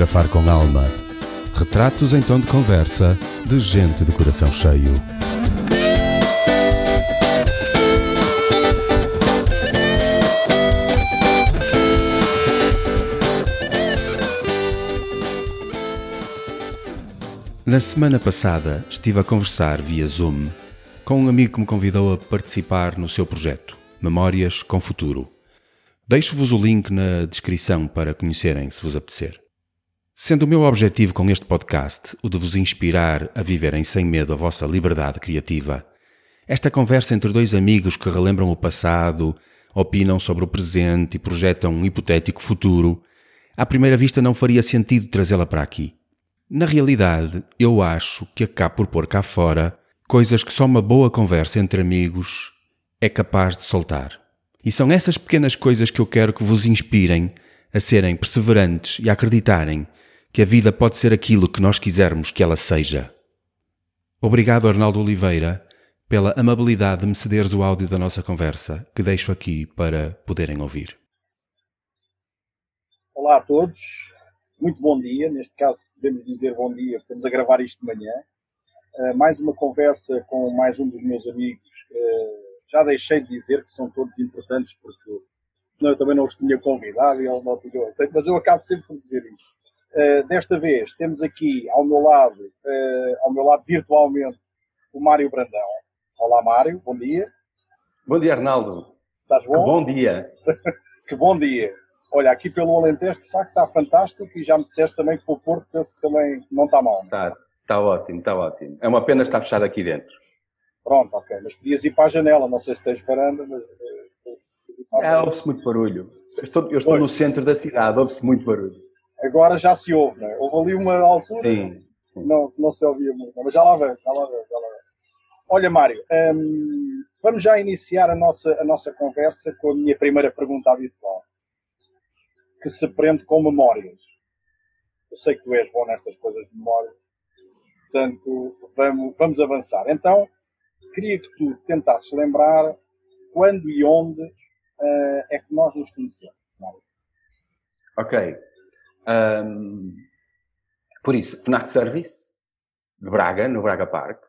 fotografar com alma. Retratos em tom de conversa de gente de coração cheio. Na semana passada estive a conversar via Zoom com um amigo que me convidou a participar no seu projeto, Memórias com Futuro. Deixo-vos o link na descrição para conhecerem, se vos apetecer. Sendo o meu objetivo com este podcast o de vos inspirar a viverem sem medo a vossa liberdade criativa, esta conversa entre dois amigos que relembram o passado, opinam sobre o presente e projetam um hipotético futuro, à primeira vista não faria sentido trazê-la para aqui. Na realidade, eu acho que acabo por pôr cá fora coisas que só uma boa conversa entre amigos é capaz de soltar. E são essas pequenas coisas que eu quero que vos inspirem a serem perseverantes e a acreditarem que a vida pode ser aquilo que nós quisermos que ela seja. Obrigado, Arnaldo Oliveira, pela amabilidade de me cederes o áudio da nossa conversa, que deixo aqui para poderem ouvir. Olá a todos, muito bom dia. Neste caso, podemos dizer bom dia, estamos a gravar isto de manhã. Uh, mais uma conversa com mais um dos meus amigos. Uh, já deixei de dizer que são todos importantes, porque eu também não os tinha convidado e eles não tinham aceito, mas eu acabo sempre por dizer isto. Uh, desta vez temos aqui ao meu lado, ao meu lado virtualmente, o Mário Brandão. Olá Mário, bom dia. Bom dia Arnaldo. Estás bom? Que bom dia. que bom dia. Olha, aqui pelo Alentejo, de facto, está fantástico e já me disseste também que o Porto penso que também não está mal. Está, está ótimo, está ótimo. É uma pena estar fechado aqui dentro. Pronto, ok. Mas podias ir para a janela, não sei se tens varanda, mas... É, ouve-se muito barulho. Eu estou, eu estou no centro da cidade, ouve-se muito barulho. Agora já se ouve, não é? Houve ali uma altura sim, sim. Não, não se ouvia muito, mas já lá vem, já lá vem, já lá vem. Olha, Mário, hum, vamos já iniciar a nossa, a nossa conversa com a minha primeira pergunta habitual que se prende com memórias. Eu sei que tu és bom nestas coisas de memória, portanto, vamos, vamos avançar. Então, queria que tu tentasses lembrar quando e onde uh, é que nós nos conhecemos. Ok. Um, por isso, FNAC Service, de Braga, no Braga Park.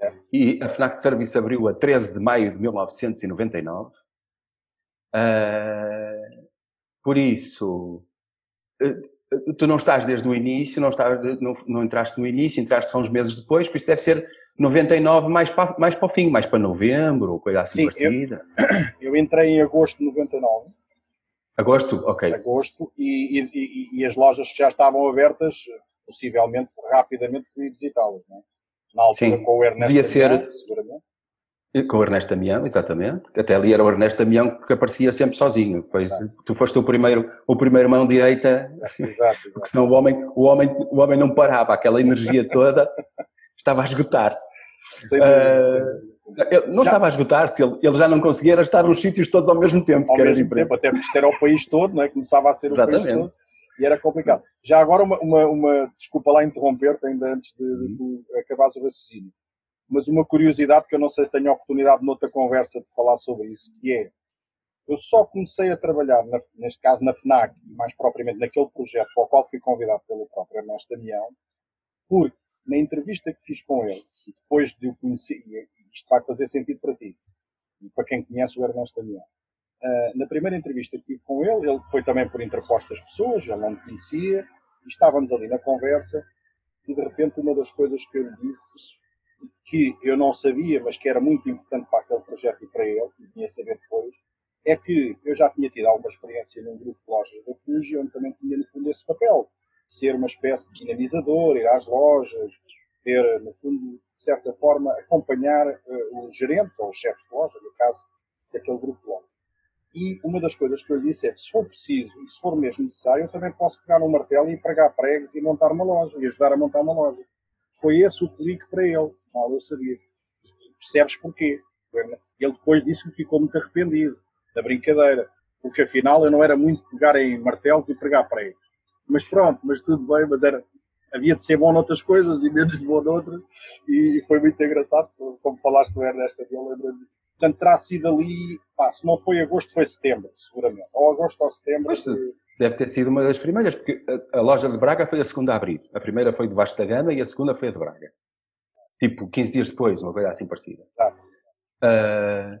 É. E a FNAC Service abriu a 13 de maio de 1999. Uh, por isso, eh, eh, tu não estás desde o início, não, estás, não, não entraste no início, entraste só uns meses depois, por isso deve ser 99 mais para, mais para o fim, mais para novembro, ou coisa assim Sim, parecida. Eu, eu, entrei em agosto de 99. Agosto, ok. Agosto, e, e, e, as lojas que já estavam abertas, possivelmente, rapidamente fui visitá-las, é? Na altura Sim, com o Ernesto devia ser, seguramente. Com o Ernesto Damião, exatamente. Até ali era o Ernesto Damião que aparecia sempre sozinho. Pois tu foste o primeiro, o primeiro mão direita, exato, exato. porque senão o homem, o, homem, o homem não parava, aquela energia toda estava a esgotar-se. Uh, não já. estava a esgotar-se, ele, ele, já não conseguia estar nos sítios todos ao mesmo tempo, ao que era mesmo diferente. Tempo, até porque isto era o país todo, não é? começava a ser Exatamente. o país todo e era complicado. Já agora, uma, uma, uma desculpa lá interromper-te ainda antes de, de, uhum. acabares o raciocínio mas uma curiosidade que eu não sei se tenho a oportunidade noutra conversa de falar sobre isso, que é, eu só comecei a trabalhar, na, neste caso na FNAC, e mais propriamente naquele projeto para o qual fui convidado pelo próprio Ernesto Damião, porque na entrevista que fiz com ele, e depois de o conhecer, isto vai fazer sentido para ti, e para quem conhece o Ernesto Damião, uh, na primeira entrevista que tive com ele, ele foi também por interpostas pessoas, ele não me conhecia, e estávamos ali na conversa, e de repente uma das coisas que eu lhe disse que eu não sabia, mas que era muito importante para aquele projeto e para ele, e vinha saber depois, é que eu já tinha tido alguma experiência num grupo de lojas da Fuji, onde também tinha, no fundo, esse papel. Ser uma espécie de dinamizador, ir às lojas, ter, no fundo, de certa forma, acompanhar uh, os gerentes ou os chefes de loja, no caso daquele grupo de lojas. E uma das coisas que eu lhe disse é que, se for preciso e se for mesmo necessário, eu também posso pegar um martelo e pregar pregos e montar uma loja, e ajudar a montar uma loja. Foi esse o clique para ele. Mal eu sabia. Percebes porquê? Ele depois disse que ficou muito arrependido da brincadeira, porque afinal eu não era muito pegar em martelos e pregar ele. Mas pronto, mas tudo bem, mas era, havia de ser bom noutras coisas e menos bom noutras, e, foi muito engraçado, como falaste do Ernesto, eu lembro-me. Portanto, terá sido ali, pá, se não foi agosto, foi setembro, seguramente. Ou agosto ou setembro. Mas, deve ter sido uma das primeiras, porque a, a, loja de Braga foi a segunda a abrir. A primeira foi de Vasta Gama e a segunda foi a de Braga. Tipo, 15 dias depois, uma coisa assim parecida. Uh,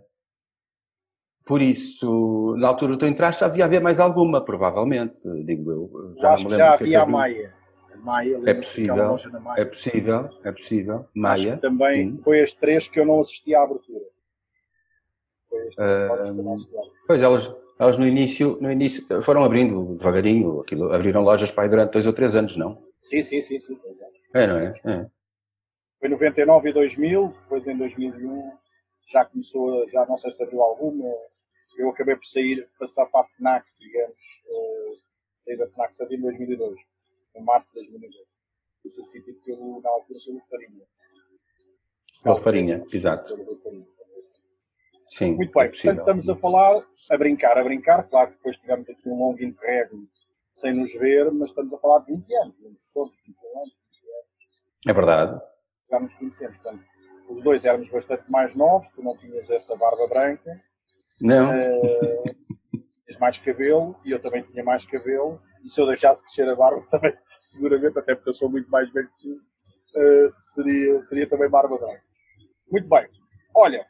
por isso, na altura que tu entraste, havia haver mais alguma, provavelmente, digo eu. Já acho que já havia a Maia. Maia é possível, Maia. é possível, é possível. Maia. também sim. foi as três que eu não assisti à abertura. Uh, pois elas, elas no início, no início foram abrindo devagarinho, aquilo, abriram lojas para aí durante dois ou três anos, não? Sim, sim, sim, sim. É. é, não é? é. Foi 99 e 2000, depois em 2001 já começou, já não sei se abriu alguma, eu acabei por sair, passar para a FNAC, digamos, uh, sair da FNAC só em 2002, em março de 2002. Fui substituído pelo, na altura pelo Farinha. Pelo Farinha, exato. Sim, Muito bem, é possível, portanto estamos sim. a falar, a brincar, a brincar, claro que depois tivemos aqui um longo interregno sem nos ver, mas estamos a falar de 20 anos, 20 anos, 20 anos. É verdade. Já nos conhecemos, portanto, os dois éramos bastante mais novos, tu não tinhas essa barba branca. Não. Uh, tinhas mais cabelo e eu também tinha mais cabelo. E se eu deixasse crescer a barba também, seguramente, até porque eu sou muito mais velho que tu, uh, seria, seria também barba branca. Muito bem. Olha,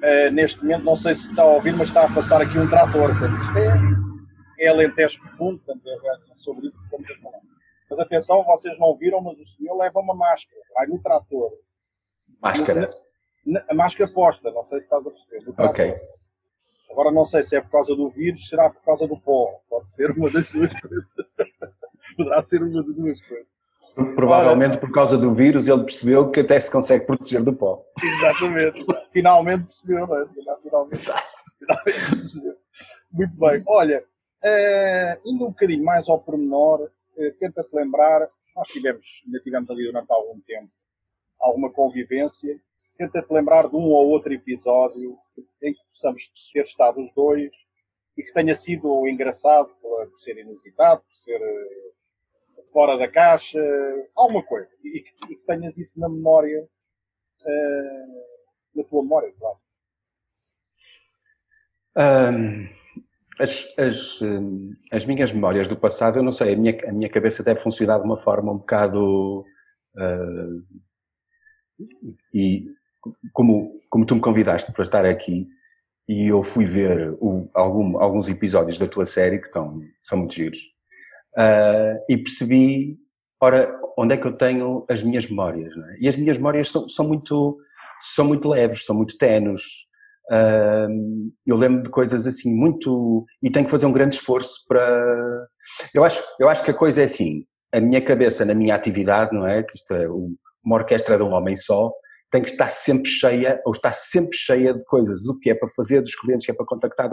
Uh, neste momento, não sei se está a ouvir, mas está a passar aqui um trator. Portanto, isto é, é Alentejo profundo, portanto, é sobre isso que estamos a falar. Mas atenção, vocês não viram, mas o senhor leva uma máscara, vai no trator. Máscara? Na, a máscara posta, não sei se estás a perceber. Ok. Agora não sei se é por causa do vírus, será por causa do pó. Pode ser uma das duas coisas. Poderá ser uma das duas coisas. Provavelmente por causa do vírus ele percebeu que até se consegue proteger do pó. Exatamente. Finalmente percebeu, não é? Finalmente, finalmente percebeu. Muito bem. Olha, uh, indo um bocadinho mais ao pormenor, uh, tenta-te lembrar, nós tivemos, ainda tivemos ali durante algum tempo alguma convivência, tenta-te lembrar de um ou outro episódio em que possamos ter estado os dois e que tenha sido engraçado por, ser inusitado, por ser uh, fora da caixa, alguma coisa. E que, e que tenhas isso na memória, uh, na tua memória, claro. Um, as, as, as, minhas memórias do passado, eu não sei, a minha, a minha cabeça deve funcionar de uma forma um bocado. Uh, e como, como tu me convidaste para estar aqui, e eu fui ver o, algum, alguns episódios da tua série que estão, são muito giros uh, e percebi, ora, onde é que eu tenho as minhas memórias, é? E as minhas memórias são, são, muito, são muito leves, são muito tenos. Uh, eu lembro de coisas assim muito e tenho que fazer um grande esforço para. Eu acho, eu acho que a coisa é assim. A minha cabeça na minha atividade, não é? Que isto é uma orquestra de um homem só tem que estar sempre cheia, ou está sempre cheia de coisas, do que é para fazer, dos clientes que é para contactar.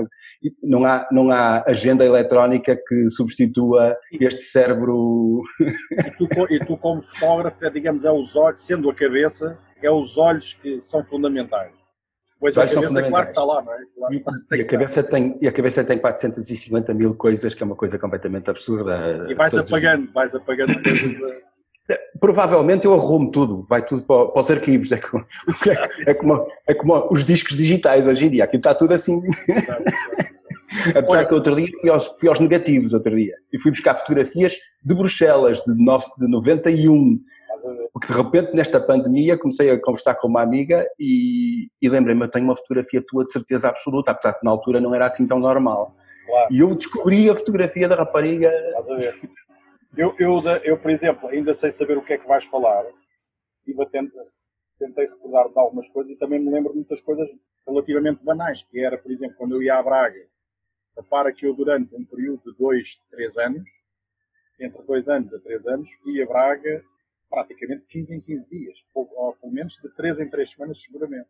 Não há, não há agenda eletrónica que substitua este cérebro. E tu, e tu como fotógrafo, é, digamos, é os olhos, sendo a cabeça, é os olhos que são fundamentais. Pois a cabeça, é claro que está lá, não é? Claro, e, e, a cabeça tem, e a cabeça tem 450 mil coisas, que é uma coisa completamente absurda. E vais apagando, vais apagando coisas. Provavelmente eu arrumo tudo, vai tudo para, para os arquivos, é como, é, como, é como os discos digitais hoje em dia, aqui está tudo assim. Apesar que outro dia fui aos, fui aos negativos outro dia e fui buscar fotografias de Bruxelas de, no, de 91. Porque de repente nesta pandemia comecei a conversar com uma amiga e, e lembrei-me, eu tenho uma fotografia tua de certeza absoluta, apesar que na altura não era assim tão normal. Claro. E eu descobri a fotografia da rapariga. Estás a ver? Eu, eu, eu, por exemplo, ainda sei saber o que é que vais falar. Estive atento, tentei recordar de algumas coisas e também me lembro de muitas coisas relativamente banais, que era, por exemplo, quando eu ia à Braga, repara que eu durante um período de dois, três anos, entre dois anos a três anos, fui a Braga praticamente 15 em 15 dias, ou, ou pelo menos de três em três semanas seguramente,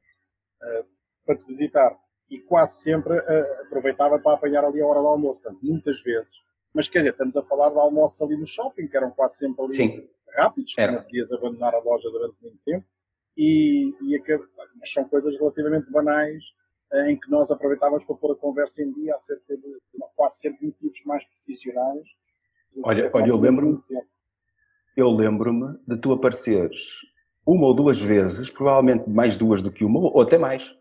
uh, para te visitar. E quase sempre uh, aproveitava para apanhar ali a hora do almoço. Portanto, muitas vezes mas quer dizer, estamos a falar de almoços ali no shopping, que eram quase sempre ali Sim. rápidos, que não podias abandonar a loja durante muito tempo. E, e mas são coisas relativamente banais eh, em que nós aproveitávamos para pôr a conversa em dia acerca de quase sempre motivos mais profissionais. Olha, olha eu lembro-me eu lembro-me de tu apareceres uma ou duas vezes, provavelmente mais duas do que uma, ou até mais,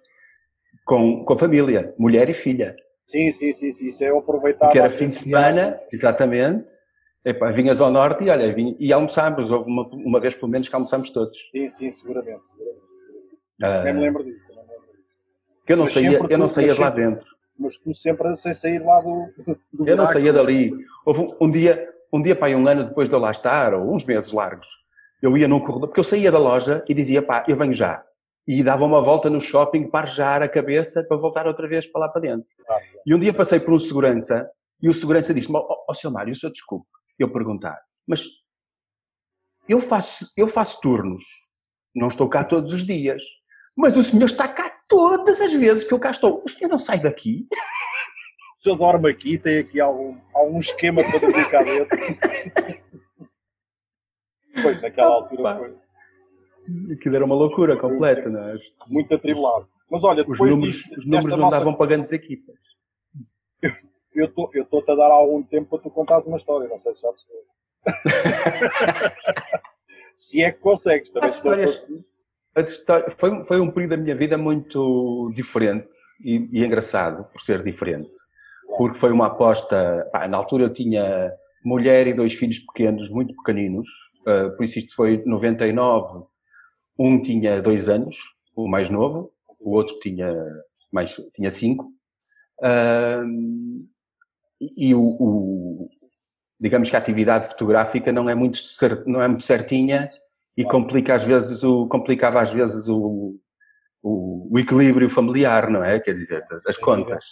com, com a família, mulher e filha. Sim, sim, sim, sim. Isso é eu aproveitar. Que era fim de semana, exatamente. Epá, vinhas ao norte e olha, vinha, e almoçámos, houve uma, uma vez pelo menos que almoçámos todos. Sim, sim, seguramente, seguramente. seguramente. Uh, Nem me lembro disso. Nem me lembro disso. Que eu não saía, eu não saía de lá dentro. Mas tu sempre sem sair lá do. do eu não saía dali. Houve um, um, dia, um dia, pá, um ano depois de eu lá estar, ou uns meses largos, eu ia num corredor, porque eu saía da loja e dizia, pá, eu venho já. E dava uma volta no shopping para arjar a cabeça para voltar outra vez para lá para dentro. Ah, e um dia passei por um segurança e o segurança disse-me, ó oh, oh, seu Mário, o senhor desculpe, eu perguntar, mas eu faço, eu faço turnos, não estou cá todos os dias, mas o senhor está cá todas as vezes que eu cá estou. O senhor não sai daqui? O senhor dorme aqui, tem aqui algum, algum esquema para dormir cá dentro. pois, naquela altura foi. Aquilo era uma loucura completa, não é? Muito atribulado. Mas olha, os números, disto, os números não nossa... davam para grandes equipas. Eu estou-te a dar algum tempo para tu contares uma história, não sei se já percebeu. se é que consegues, também as histórias, as histórias, foi, foi um período da minha vida muito diferente e, e engraçado por ser diferente. Claro. Porque foi uma aposta. Pá, na altura eu tinha mulher e dois filhos pequenos, muito pequeninos, uh, por isso isto foi 99. Um tinha dois anos, o mais novo, o outro tinha mais tinha cinco. Uh, e o, o, digamos que a atividade fotográfica não é muito, não é muito certinha e complica às vezes o, complicava às vezes o, o, o equilíbrio familiar, não é? Quer dizer, as contas.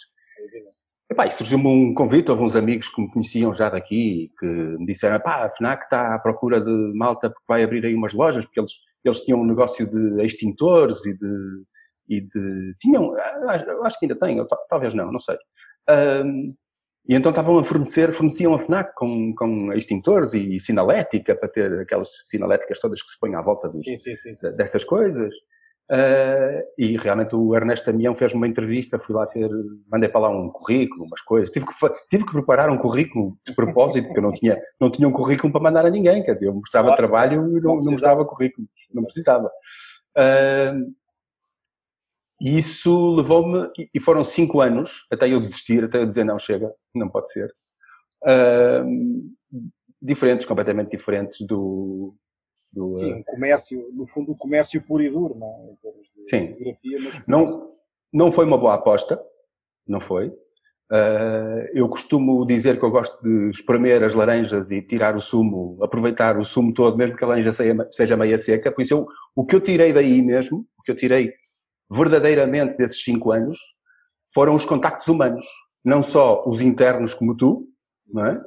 Epá, e surgiu-me um convite, houve uns amigos que me conheciam já daqui que me disseram, pá, a FNAC está à procura de malta porque vai abrir aí umas lojas, porque eles, eles tinham um negócio de extintores e de, e de tinham, acho que ainda têm, talvez não, não sei. Um, e então estavam a fornecer, forneciam a FNAC com, com extintores e sinalética para ter aquelas sinaléticas todas que se põem à volta dos, sim, sim, sim. dessas coisas. Uh, e realmente o Ernesto Damião fez uma entrevista, fui lá ter, mandei para lá um currículo, umas coisas. Tive que, tive que preparar um currículo de propósito, porque eu não tinha, não tinha um currículo para mandar a ninguém, quer dizer, eu mostrava claro. trabalho e não, não, não mostrava currículo, não precisava. Uh, e isso levou-me, e foram cinco anos, até eu desistir, até eu dizer não, chega, não pode ser. Uh, diferentes, completamente diferentes do... do Sim, uh, comércio, no fundo o comércio puro e duro, não é? Sim. Não, não foi uma boa aposta, não foi. Uh, eu costumo dizer que eu gosto de espremer as laranjas e tirar o sumo, aproveitar o sumo todo, mesmo que a laranja seja meia seca. Por isso, eu, o que eu tirei daí mesmo, o que eu tirei verdadeiramente desses cinco anos foram os contactos humanos. Não só os internos como tu, não é?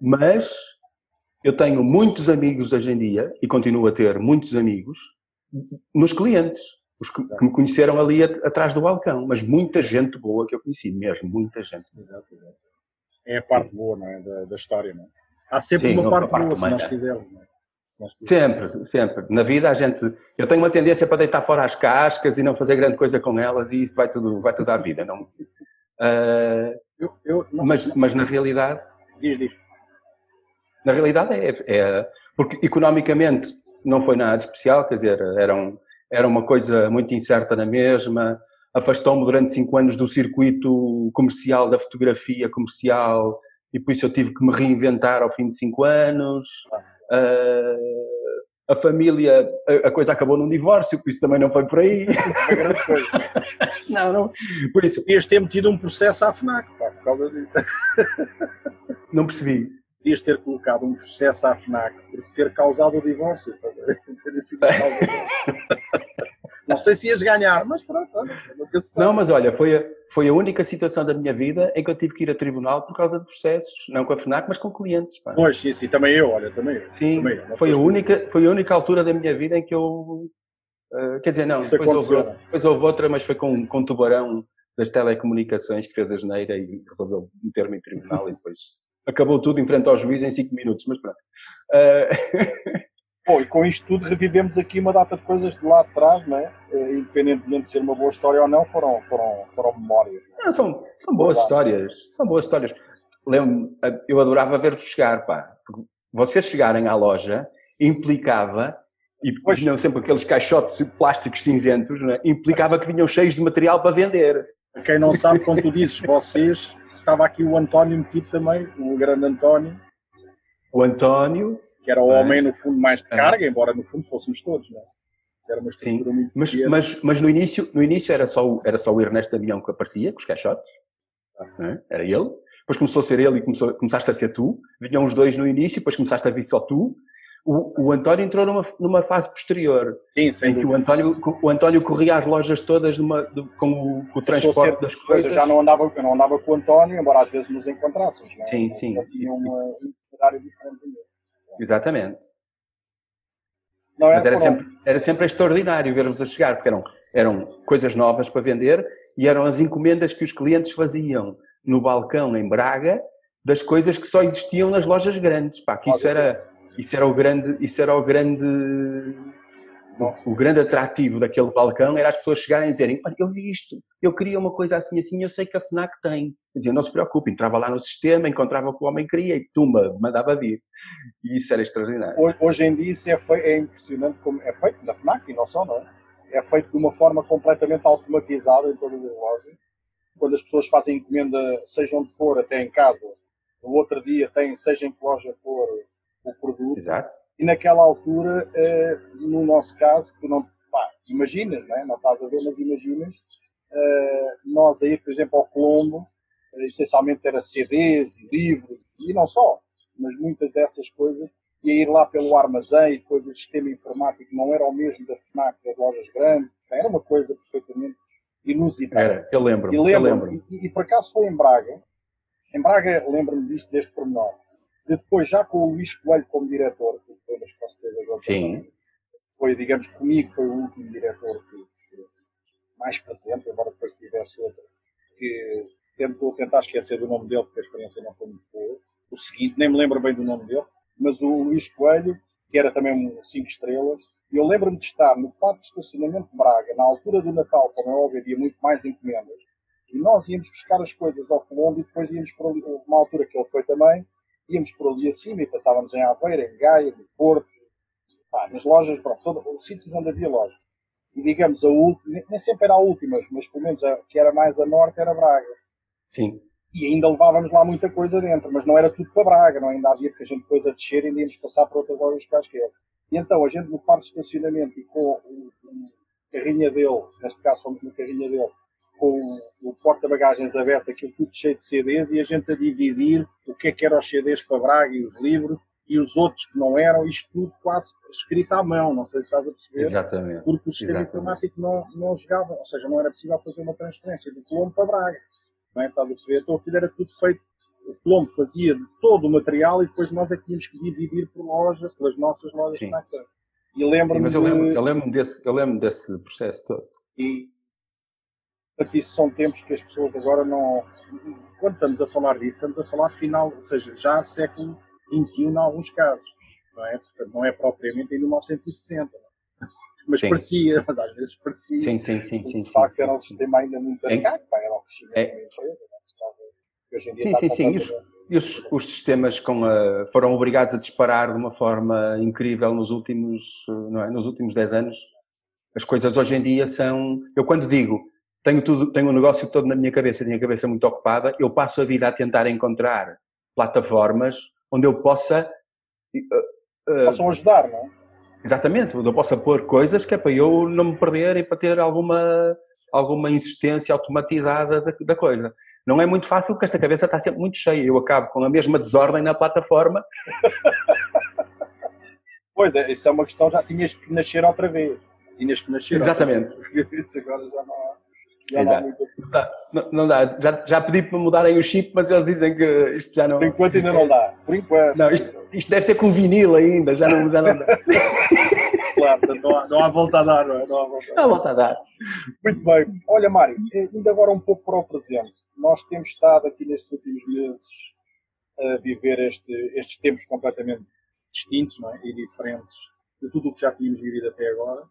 Mas eu tenho muitos amigos hoje em dia, e continuo a ter muitos amigos, nos clientes, os que, que me conheceram ali atrás do balcão, mas muita gente boa que eu conheci mesmo, muita gente. Exatamente. É a parte Sim. boa, não é? Da, da, história, não é? Há sempre Sim, uma parte, parte boa, se nós quisermos. Não é? Sempre, sempre. Na vida a gente. Eu tenho uma tendência para deitar fora as cascas e não fazer grande coisa com elas e isso vai tudo, vai tudo à vida. Não, uh, eu, eu, não, mas, mas na realidade. Diz, diz. Na realidade é, é. Porque economicamente não foi nada especial, quer dizer, era, um, era uma coisa muito incerta na mesma. Afastou-me durante cinco anos do circuito comercial, da fotografia comercial, e por isso eu tive que me reinventar ao fim de cinco anos. Uh, a família, a, a, coisa acabou num divórcio, por isso também não foi por aí. Grande coisa. não, não. Por isso. Podias ter metido um processo à FNAC, pá, por causa disso. Não percebi. Podias ter colocado um processo à FNAC por ter causado o divórcio. Não sei se ias ganhar, mas pronto. Não, mas olha, foi a, foi a única situação da minha vida em que eu tive que ir a tribunal por causa de processos, não com a FNAC, mas com clientes. Pá. Pois, sim, sim, também eu, olha, também eu. Sim, também eu, foi, a única, foi a única altura da minha vida em que eu. Uh, quer dizer, não, depois houve, depois houve, outra, mas foi com, com um tubarão das telecomunicações que fez a geneira e resolveu meter-me em tribunal e depois acabou tudo em frente ao juiz em 5 minutos, mas pronto. Uh... Bom, e com isto tudo revivemos aqui uma data de coisas de lá de trás, não é? Eh, independentemente de ser uma boa história ou não, foram, foram, foram memórias. Não, é? são, são boas histórias, são boas histórias. Lembro, eu adorava ver-vos chegar, pá. Porque vocês chegarem à loja implicava, e depois vinham sempre aqueles caixotes plásticos cinzentos, é? implicava que vinham cheios de material para vender. Quem não sabe, quando tu dizes vocês, estava aqui o António metido também, o grande António. O António. Que era o homem, no fundo, mais de carga, embora no fundo fôssemos todos, não é? Era uma Sim, mas, mas, mas no início, no início era, só, era só o Ernesto Damião que aparecia, com os caixotes. É? Era ele. Depois começou a ser ele e começou, começaste a ser tu. Vinham os dois no início, depois começaste a vir só tu. O, o António entrou numa, numa fase posterior. Sim. Em que o António, o António corria às lojas todas numa, de, com, o, com o transporte ser, das coisas. Eu já não andava, eu não andava com o António, embora às vezes nos encontrássemos. Não é? Sim, sim. Já tinha uma, um horário diferente. Exatamente. Não é Mas era sempre, era sempre extraordinário ver-vos a chegar, porque eram, eram coisas novas para vender e eram as encomendas que os clientes faziam no balcão em Braga das coisas que só existiam nas lojas grandes. Pá, que isso era, isso era o grande, isso era o grande, o, grande atrativo daquele balcão era as pessoas chegarem e dizerem, eu vi isto, eu queria uma coisa assim assim, eu sei que a FNAC tem. Dizia, não se preocupe, entrava lá no sistema, encontrava o que o homem queria e tumba, mandava vir. E isso era extraordinário. Hoje, em dia isso é, é impressionante como é feito na FNAC e não só, não é? É feito de uma forma completamente automatizada em todas as lojas. Quando as pessoas fazem encomenda, seja onde for, até em casa, no outro dia tem, seja em que loja for, o produto. Exato. E naquela altura, eh, no nosso caso, tu não pá, imaginas, não, é? não estás a ver, mas imaginas, eh, nós aí, por exemplo, ao Colombo, eh, essencialmente era CDs e livros, e não só, mas muitas dessas coisas, e ir lá pelo armazém e depois o sistema informático não era o mesmo da FNAC das lojas grandes, era uma coisa perfeitamente inusitada. Era, eu lembro, e, lembro, eu lembro. E, e, por acaso foi em Braga, em Braga lembro-me disto, deste pormenor, depois, já com o Luís Coelho como diretor, que lembras com certeza agora Sim. foi, digamos, comigo, foi o último diretor que, mais presente, embora depois tivesse outro, que tentou tentar esquecer do nome dele, porque a experiência não foi muito boa. O seguinte, nem me lembro bem do nome dele, mas o Luís Coelho, que era também um 5 estrelas, e eu lembro-me de estar no parque de estacionamento de Braga, na altura do Natal, como é óbvio, havia muito mais encomendas, e nós íamos buscar as coisas ao Colombo e depois íamos para uma altura que ele foi também, íamos por ali acima e passávamos em Aveira, em Gaia, no Porto, pá, nas lojas, pronto, todo, os sítios onde havia lojas. E digamos, a última, nem sempre era a última, mas pelo menos a que era mais a norte era Braga. Sim. E ainda levávamos lá muita coisa dentro, mas não era tudo para Braga, não ainda havia, porque a gente depois a descer e ainda íamos passar por outras lojas quaisquer. E então a gente no parque de estacionamento e com o, o carrinha dele, neste caso somos no carrinha dele, com o porta-bagagens aberto, aquilo tudo cheio de CDs, e a gente a dividir o que é que eram os CDs para Braga e os livros, e os outros que não eram, isto tudo quase escrito à mão, não sei se estás a perceber. Exatamente. Porque o sistema Exatamente. informático não, não jogava, ou seja, não era possível fazer uma transferência de Colombo para Braga. Não é? Estás a perceber? Então aquilo era tudo feito, o Colombo fazia de todo o material e depois nós é que tínhamos que dividir por loja, pelas nossas lojas Sim. E lembro-me. Mas eu lembro, eu lembro desse, eu lembro desse processo todo. E, Portanto, isso são tempos que as pessoas agora não. Quando estamos a falar disso, estamos a falar final, ou seja, já século XXI em alguns casos. Não é? Portanto, não é propriamente em 1960. Mas sim. parecia, mas às vezes parecia. Sim, sim, sim. sim de facto, sim, era um sistema ainda muito arcaico, é, era o crescimento é, da empresa. Né? sim, sim, sim. E os, e os, os sistemas a, foram obrigados a disparar de uma forma incrível nos últimos, não é? nos últimos 10 anos. As coisas hoje em dia são. Eu, quando digo tenho tudo, tenho o um negócio todo na minha cabeça, tenho a cabeça muito ocupada, eu passo a vida a tentar encontrar plataformas onde eu possa... Uh, uh, Possam ajudar, não é? Exatamente, onde eu possa pôr coisas que é para eu não me perder e para ter alguma, alguma insistência automatizada da, da coisa. Não é muito fácil porque esta cabeça está sempre muito cheia. Eu acabo com a mesma desordem na plataforma. pois é, isso é uma questão, já tinhas que nascer outra vez. Tinhas que nascer Exatamente. Outra vez. Isso agora já não. Exato. Não dá, não, não dá. Já, já pedi para mudarem o chip, mas eles dizem que isto já não. Por enquanto ainda não dá. Por enquanto. Não, isto, isto deve ser com vinil ainda, já não, já não dá. claro, não há, não há volta a dar, não é? Não há volta a dar. Não há volta a dar. Muito bem. Olha, Mário, ainda agora um pouco para o presente. Nós temos estado aqui nestes últimos meses a viver este, estes tempos completamente distintos não é? e diferentes de tudo o que já tínhamos vivido até agora.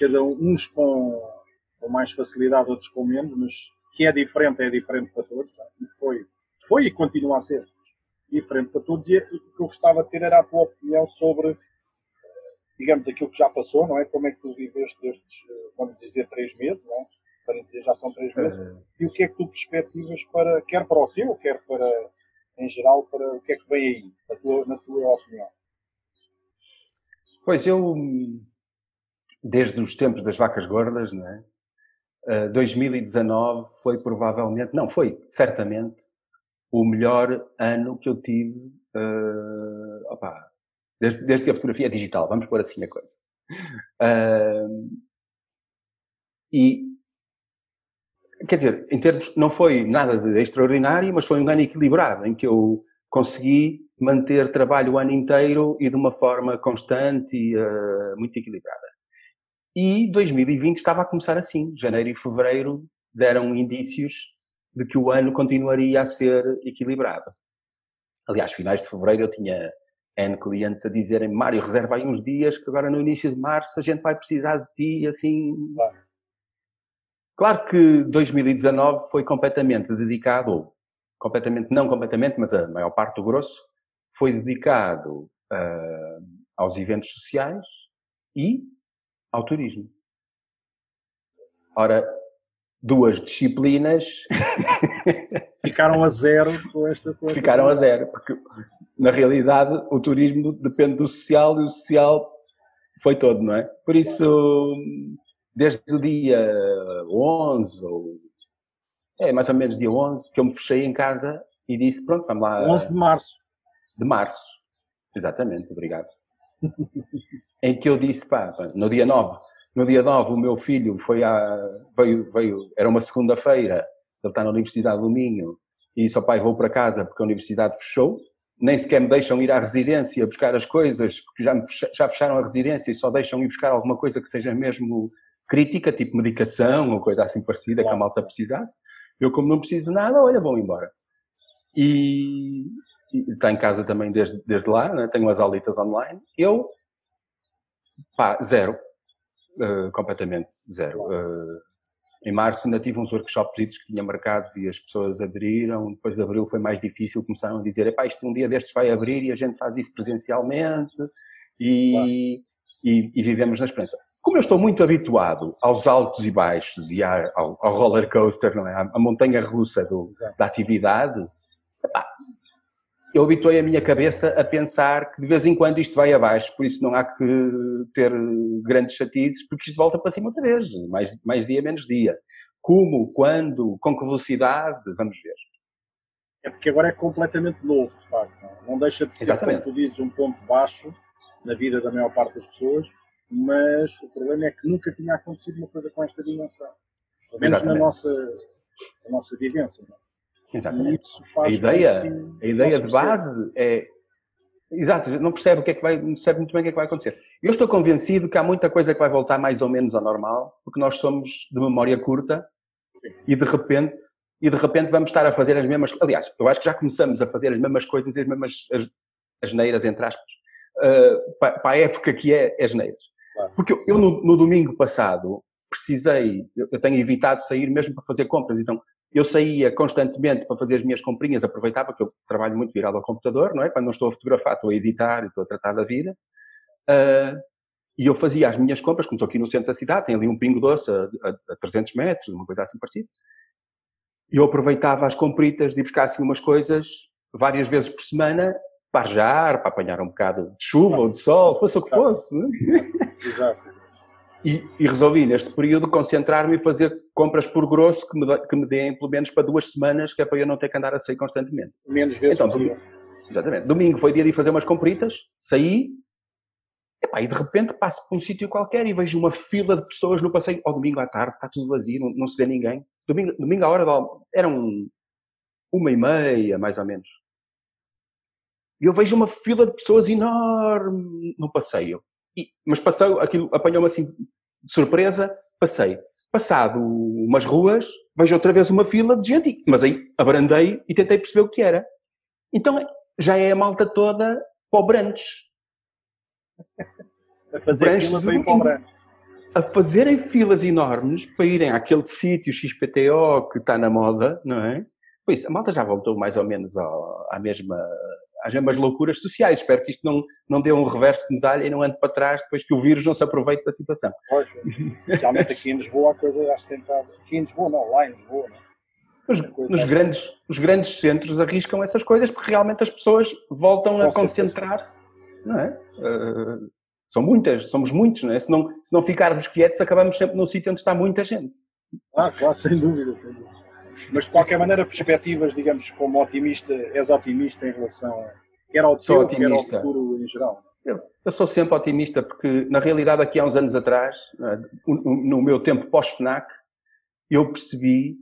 Cada um, uns com com mais facilidade, outros com menos, mas que é diferente, é diferente para todos. E foi, foi e continua a ser diferente para todos. E o que eu gostava de ter era a tua opinião sobre, digamos, aquilo que já passou, não é? Como é que tu viveste estes, vamos dizer, três meses, não é? para dizer já são três meses. Uh... E o que é que tu perspectivas para, quer para o teu, quer para, em geral, para o que é que vem aí, na tua, na tua opinião? Pois eu, desde os tempos das vacas gordas, não é? Uh, 2019 foi provavelmente, não, foi certamente o melhor ano que eu tive, uh, opa, desde, desde, que a fotografia é digital, vamos pôr assim a coisa. Uh, e, quer dizer, em termos, não foi nada de extraordinário, mas foi um ano equilibrado, em que eu consegui manter trabalho o ano inteiro e de uma forma constante e uh, muito equilibrada. E 2020 estava a começar assim. Janeiro e fevereiro deram indícios de que o ano continuaria a ser equilibrado. Aliás, finais de fevereiro eu tinha N clientes a dizerem Mário, reserva aí uns dias que agora no início de março a gente vai precisar de ti, assim... Claro. Claro que 2019 foi completamente dedicado, completamente, não completamente, mas a maior parte do grosso, foi dedicado uh, aos eventos sociais e ao turismo. Ora, duas disciplinas. Ficaram a zero com esta coisa. Ficaram a zero, porque na realidade o turismo depende do social e o social foi todo, não é? Por isso, desde o dia 11, ou é mais ou menos dia 11, que eu me fechei em casa e disse: Pronto, vamos lá. 11 de março. De março, exatamente, obrigado. Em que eu disse: pá, no dia 9 no dia 9, o meu filho foi a, veio, veio, era uma segunda-feira, ele está na Universidade do Minho, e disse ao pai, vou para casa porque a universidade fechou, nem sequer me deixam ir à residência buscar as coisas, porque já, me já fecharam a residência e só deixam ir buscar alguma coisa que seja mesmo crítica, tipo medicação ou coisa assim parecida, que a malta precisasse. Eu, como não preciso de nada, olha, vou embora. E, e está em casa também desde, desde lá, né? tenho as aulitas online. Eu, pá, zero uh, completamente zero. Uh, em março ainda tive uns workshops que tinha marcados e as pessoas aderiram, depois de abril foi mais difícil, começaram a dizer, epá, isto um dia destes vai abrir e a gente faz isso presencialmente e, claro. e, e, vivemos na esperança. Como eu estou muito habituado aos altos e baixos e ao, ao roller coaster, não é? a montanha russa do, da atividade, epá, eu habituei a minha cabeça a pensar que de vez em quando isto vai abaixo, por isso não há que ter grandes chatizes, porque isto volta para cima outra vez, mais, mais dia, menos dia. Como, quando, com que velocidade, vamos ver. É porque agora é completamente novo, de facto. Não deixa de ser, Exatamente. como tu dizes, um ponto baixo na vida da maior parte das pessoas, mas o problema é que nunca tinha acontecido uma coisa com esta dimensão. Pelo menos na nossa, na nossa vivência. Não? É? Exatamente. a ideia, a ideia de base é. Exato, não percebe o que é que vai, não percebe muito bem o que é que vai acontecer. Eu estou convencido que há muita coisa que vai voltar mais ou menos ao normal, porque nós somos de memória curta e de repente e de repente vamos estar a fazer as mesmas. Aliás, eu acho que já começamos a fazer as mesmas coisas e as mesmas as, as neiras, entre aspas, uh, para, para, a época que é as neiras. Claro. Porque eu, eu no, no, domingo passado precisei, eu tenho evitado sair mesmo para fazer compras, então eu saía constantemente para fazer as minhas comprinhas, aproveitava que eu trabalho muito virado ao computador, não é? Quando não estou a fotografar, estou a editar, estou a tratar da vida. Uh, e eu fazia as minhas compras, como estou aqui no centro da cidade, tem ali um pingo doce a, a, a 300 metros, uma coisa assim parecida. E eu aproveitava as compritas de ir buscar assim umas coisas várias vezes por semana para arjar, para apanhar um bocado de chuva ou de sol, fosse o que fosse. É? Exato. E, e, resolvi, neste período, concentrar-me e fazer compras por grosso que me, que me deem pelo menos para duas semanas, que é para eu não ter que andar a sair constantemente. Menos vezes então, domingo, Exatamente. Domingo foi dia de ir fazer umas compritas, saí, epá, e de repente passo por um sítio qualquer e vejo uma fila de pessoas no passeio. Ao domingo à tarde, está tudo vazio, não, não se vê ninguém. Domingo, domingo à hora, de, eram uma e meia, mais ou menos. E eu vejo uma fila de pessoas enorme no passeio. E, mas passei, aquilo apanhou-me assim de surpresa, passei. Passado umas ruas, vejo outra vez uma fila de gente, mas aí abrandei e tentei perceber o que era. Então já é a malta toda para o brunch. A fazer fila para ir para o. A fazerem filas enormes para irem àquele sítio XPTO que está na moda, não é? Pois, a malta já voltou mais ou menos à mesma às mesmas loucuras sociais. Espero que isto não, não dê um reverso de medalha e não ande para trás depois que o vírus não se aproveite da situação. Pois, especialmente aqui em Lisboa a coisa acho que tem estado... Aqui em Lisboa não, lá em Lisboa não. Os, nos grandes, os grandes centros arriscam essas coisas porque realmente as pessoas voltam a concentrar-se, não é? Uh, são muitas, somos muitos, não é? Se não, se não ficarmos quietos, acabamos sempre num sítio onde está muita gente. Ah, claro, sem dúvida, sem dúvida. Mas de qualquer maneira, perspectivas, digamos, como otimista, és otimista em relação a quer ao teu, quer ao futuro em geral? Eu, sou sempre otimista porque, na realidade, aqui há uns anos atrás, é? no meu tempo pós-FNAC, eu percebi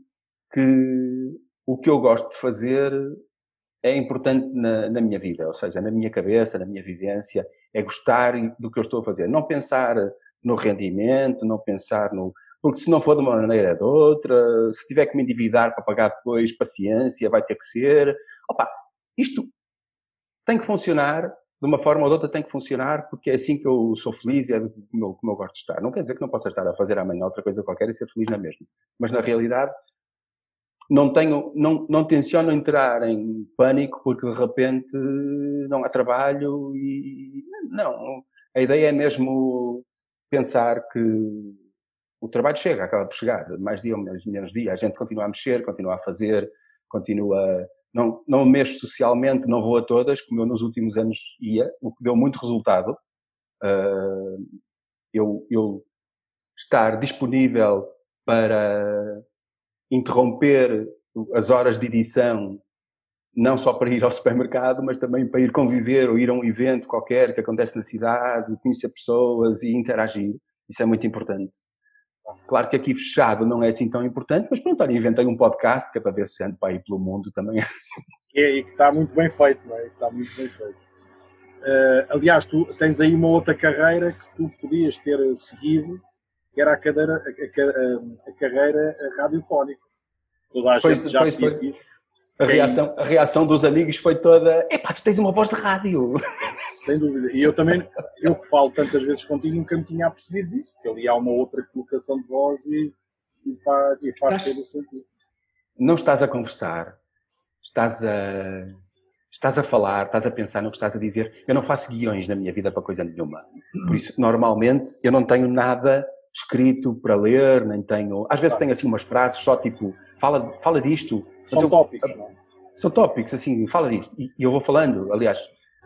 que o que eu gosto de fazer é importante na, na, minha vida, ou seja, na minha cabeça, na minha vivência, é gostar do que eu estou a fazer. Não pensar no rendimento, não pensar no. Porque se não for de uma maneira é de outra, se tiver que me endividar para pagar depois, paciência, vai ter que ser. Opa, isto tem que funcionar, de uma forma ou de outra tem que funcionar, porque é assim que eu sou feliz e é como eu, como eu gosto de estar. Não quer dizer que não possa estar a fazer amanhã outra coisa qualquer e ser feliz na mesma. Mas na realidade, não tenho, não, não tenciono entrar em pânico porque de repente não há trabalho e não. A ideia é mesmo pensar que o trabalho chega, acaba por chegar, mais dia ou menos, menos dia, a gente continua a mexer, continua a fazer, continua, não, não mexo socialmente, não vou a todas, como eu nos últimos anos ia, o que deu muito resultado. Uh, eu, eu estar disponível para interromper as horas de edição, não só para ir ao supermercado, mas também para ir conviver ou ir a um evento qualquer que acontece na cidade, conhecer pessoas e interagir. Isso é muito importante. Claro que aqui fechado não é assim tão importante, mas pronto, olha, inventei um podcast que é para ver se ando para ir pelo mundo também. E, que está muito bem feito, não é? Está muito bem feito. Uh, aliás, tu tens aí uma outra carreira que tu podias ter seguido que era a, cadeira, a, a, a carreira radiofónica. Toda a pois, gente já pois, disse isso. A reação, a reação dos amigos foi toda: epá, tu tens uma voz de rádio. Sem dúvida. E eu também, eu que falo tantas vezes contigo, nunca me tinha percebido disso, porque ali há uma outra colocação de voz e, e faz, e faz todo o sentido. Não estás a conversar, estás a, estás a falar, estás a pensar no que estás a dizer. Eu não faço guiões na minha vida para coisa nenhuma. Por isso, normalmente, eu não tenho nada escrito para ler, nem tenho. Às vezes tenho assim umas frases só tipo, fala, fala disto. São eu, tópicos, não? É? São tópicos, assim, fala disto. E, e eu vou falando. Aliás,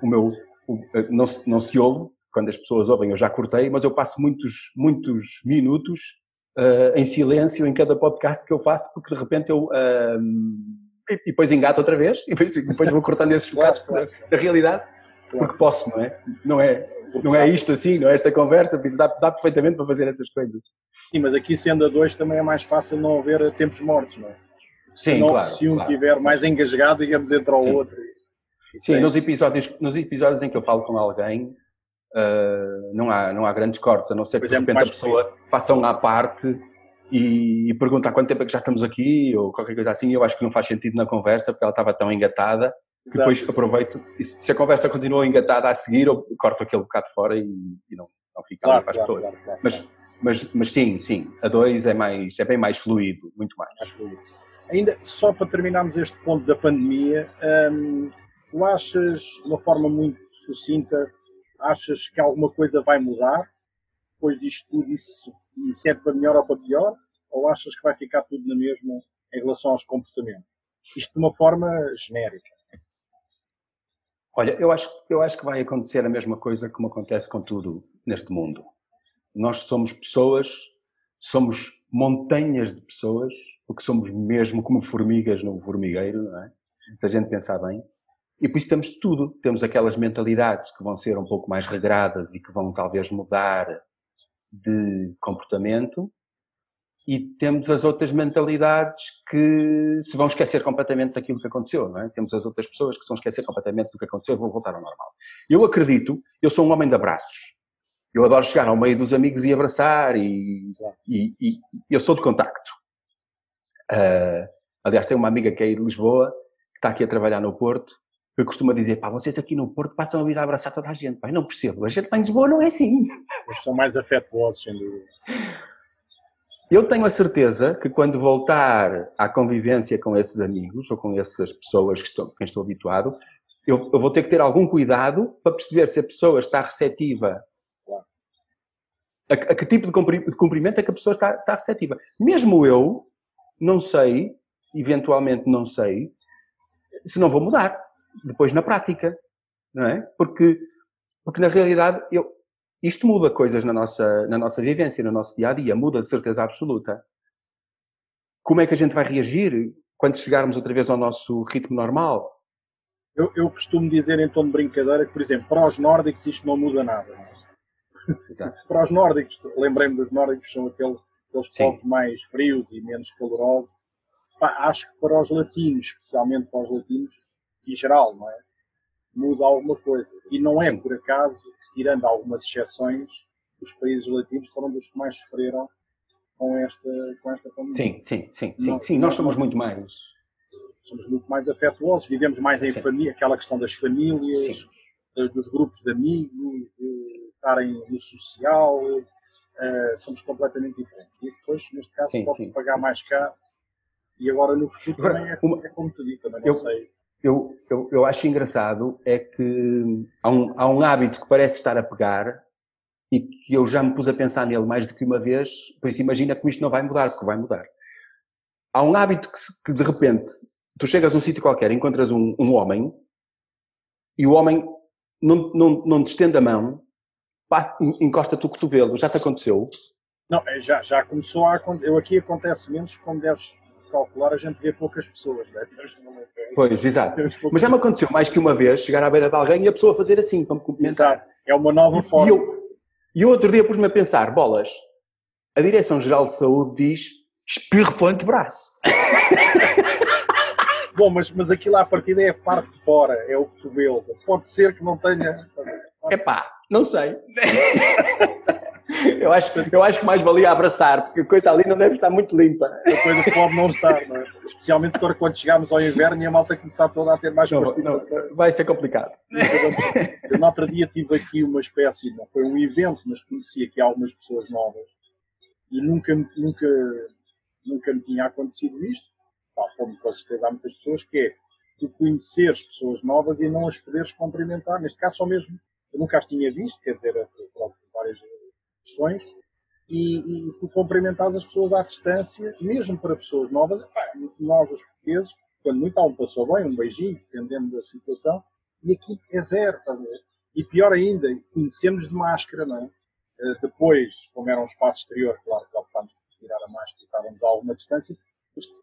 o meu. O, eh, não, não se ouve, quando as pessoas ouvem, eu já cortei, mas eu passo muitos, muitos minutos uh, em silêncio em cada podcast que eu faço, porque de repente eu. Uh, e, depois engato outra vez, e depois, depois vou cortando esses bocados claro, claro. da realidade, porque posso, não é? Não é não é isto assim, não é esta conversa, dá, dá perfeitamente para fazer essas coisas. Sim, mas aqui sendo a dois também é mais fácil não haver tempos mortos, não é? Sim, Senão, claro. Se um claro. estiver mais engasgado, digamos, entre o outro. Sim, é nos, episódios, nos episódios em que eu falo com alguém, uh, não, há, não há grandes cortes, a não ser que de repente a pessoa faça um à parte e, e pergunta há quanto tempo é que já estamos aqui, ou qualquer coisa assim, eu acho que não faz sentido na conversa, porque ela estava tão engatada que depois aproveito, e se a conversa continua engatada a seguir, eu corto aquele bocado fora e, e não, não fica claro, para as claro, pessoas. Claro, mas, mas, mas sim, sim, a 2 é, mais, é bem mais fluido, muito mais. mais fluido. Ainda, só para terminarmos este ponto da pandemia, hum, tu achas, de uma forma muito sucinta, achas que alguma coisa vai mudar depois disto tudo se, e se é para melhor ou para pior? Ou achas que vai ficar tudo na mesma em relação aos comportamentos? Isto de uma forma genérica. Olha, eu acho, eu acho que vai acontecer a mesma coisa como acontece com tudo neste mundo. Nós somos pessoas, somos montanhas de pessoas, porque somos mesmo como formigas no formigueiro, não é? Se a gente pensar bem. E por isso temos tudo. Temos aquelas mentalidades que vão ser um pouco mais regradas e que vão talvez mudar de comportamento e temos as outras mentalidades que se vão esquecer completamente daquilo que aconteceu, não é? Temos as outras pessoas que se vão esquecer completamente do que aconteceu e vão voltar ao normal. Eu acredito, eu sou um homem de abraços. Eu adoro chegar ao meio dos amigos e abraçar e, e, e eu sou de contacto. Uh, aliás, tenho uma amiga que é de Lisboa, que está aqui a trabalhar no Porto, que costuma dizer, pá, vocês aqui no Porto passam a vida a abraçar toda a gente. Pá, não percebo, a gente lá em Lisboa não é assim. Eles são mais afetuosos, sem dúvida. Eu tenho a certeza que quando voltar à convivência com esses amigos ou com essas pessoas que estou, quem estou habituado, eu, eu, vou ter que ter algum cuidado para perceber se a pessoa está receptiva. A, a que tipo de cumprimento é que a pessoa está, está receptiva. Mesmo eu, não sei, eventualmente não sei, se não vou mudar depois na prática, não é? Porque, porque na realidade eu, isto muda coisas na nossa, na nossa vivência, no nosso dia a dia, muda de certeza absoluta. Como é que a gente vai reagir quando chegarmos outra vez ao nosso ritmo normal? Eu, eu costumo dizer em tom de brincadeira que, por exemplo, para os nórdicos isto não muda nada. Exato. para os nórdicos, lembrei-me dos nórdicos, são aquele, aqueles Sim. povos mais frios e menos calorosos. Pá, acho que para os latinos, especialmente para os latinos, em geral, não é? Muda alguma coisa. E não é por acaso que, tirando algumas exceções, os países latinos foram dos que mais sofreram com esta, com esta pandemia. Sim, sim, sim, sim, sim. Nós somos muito mais. Somos muito mais afetuosos, vivemos mais em sim. família, aquela questão das famílias, sim. dos grupos de amigos, de estarem no social, uh, somos completamente diferentes. Isso depois, neste caso, pode-se pagar mais caro. E agora no futuro agora, também é, uma... é como te digo, também não eu... sei eu, eu, eu acho engraçado é que há um, há um hábito que parece estar a pegar e que eu já me pus a pensar nele mais do que uma vez, por isso imagina que isto não vai mudar, porque vai mudar. Há um hábito que, que de repente tu chegas a um sítio qualquer, encontras um, um homem e o homem não, não, não te estende a mão, encosta-te o cotovelo. Já te aconteceu? Não, é, já, já começou a acontecer. Eu aqui acontece menos, como deves calcular, a gente vê poucas pessoas, né? Pois, exato. Mas já me aconteceu mais que uma vez chegar à beira de alguém e a pessoa fazer assim, para me cumprimentar. Exato. É uma nova e, forma. E, eu, e outro dia pus-me a pensar, bolas, a Direção-Geral de Saúde diz espirro para o antebraço. Bom, mas, mas aquilo à partida é a parte de fora, é o cotovelo. Pode ser que não tenha. Epá, não sei. Eu acho, eu acho que mais valia abraçar, porque a coisa ali não deve estar muito limpa. A coisa pode não estar, não é? Especialmente quando chegarmos ao inverno e a malta começar toda a ter mais não. Não, vai ser complicado. Eu, no outro dia tive aqui uma espécie, não foi um evento, mas conheci aqui algumas pessoas novas e nunca, nunca, nunca me tinha acontecido isto. Pá, como com certeza há muitas pessoas, que é tu conheceres pessoas novas e não as poderes cumprimentar. Neste caso, só mesmo, eu nunca as tinha visto, quer dizer, várias e, e tu cumprimentas as pessoas à distância, mesmo para pessoas novas, pá, nós os portugueses, quando muito há um passou bem, um beijinho, dependendo da situação, e aqui é zero, estás a ver? E pior ainda, conhecemos de máscara, não é? Uh, depois, como era um espaço exterior, claro que optámos por tirar a máscara e estávamos a alguma distância,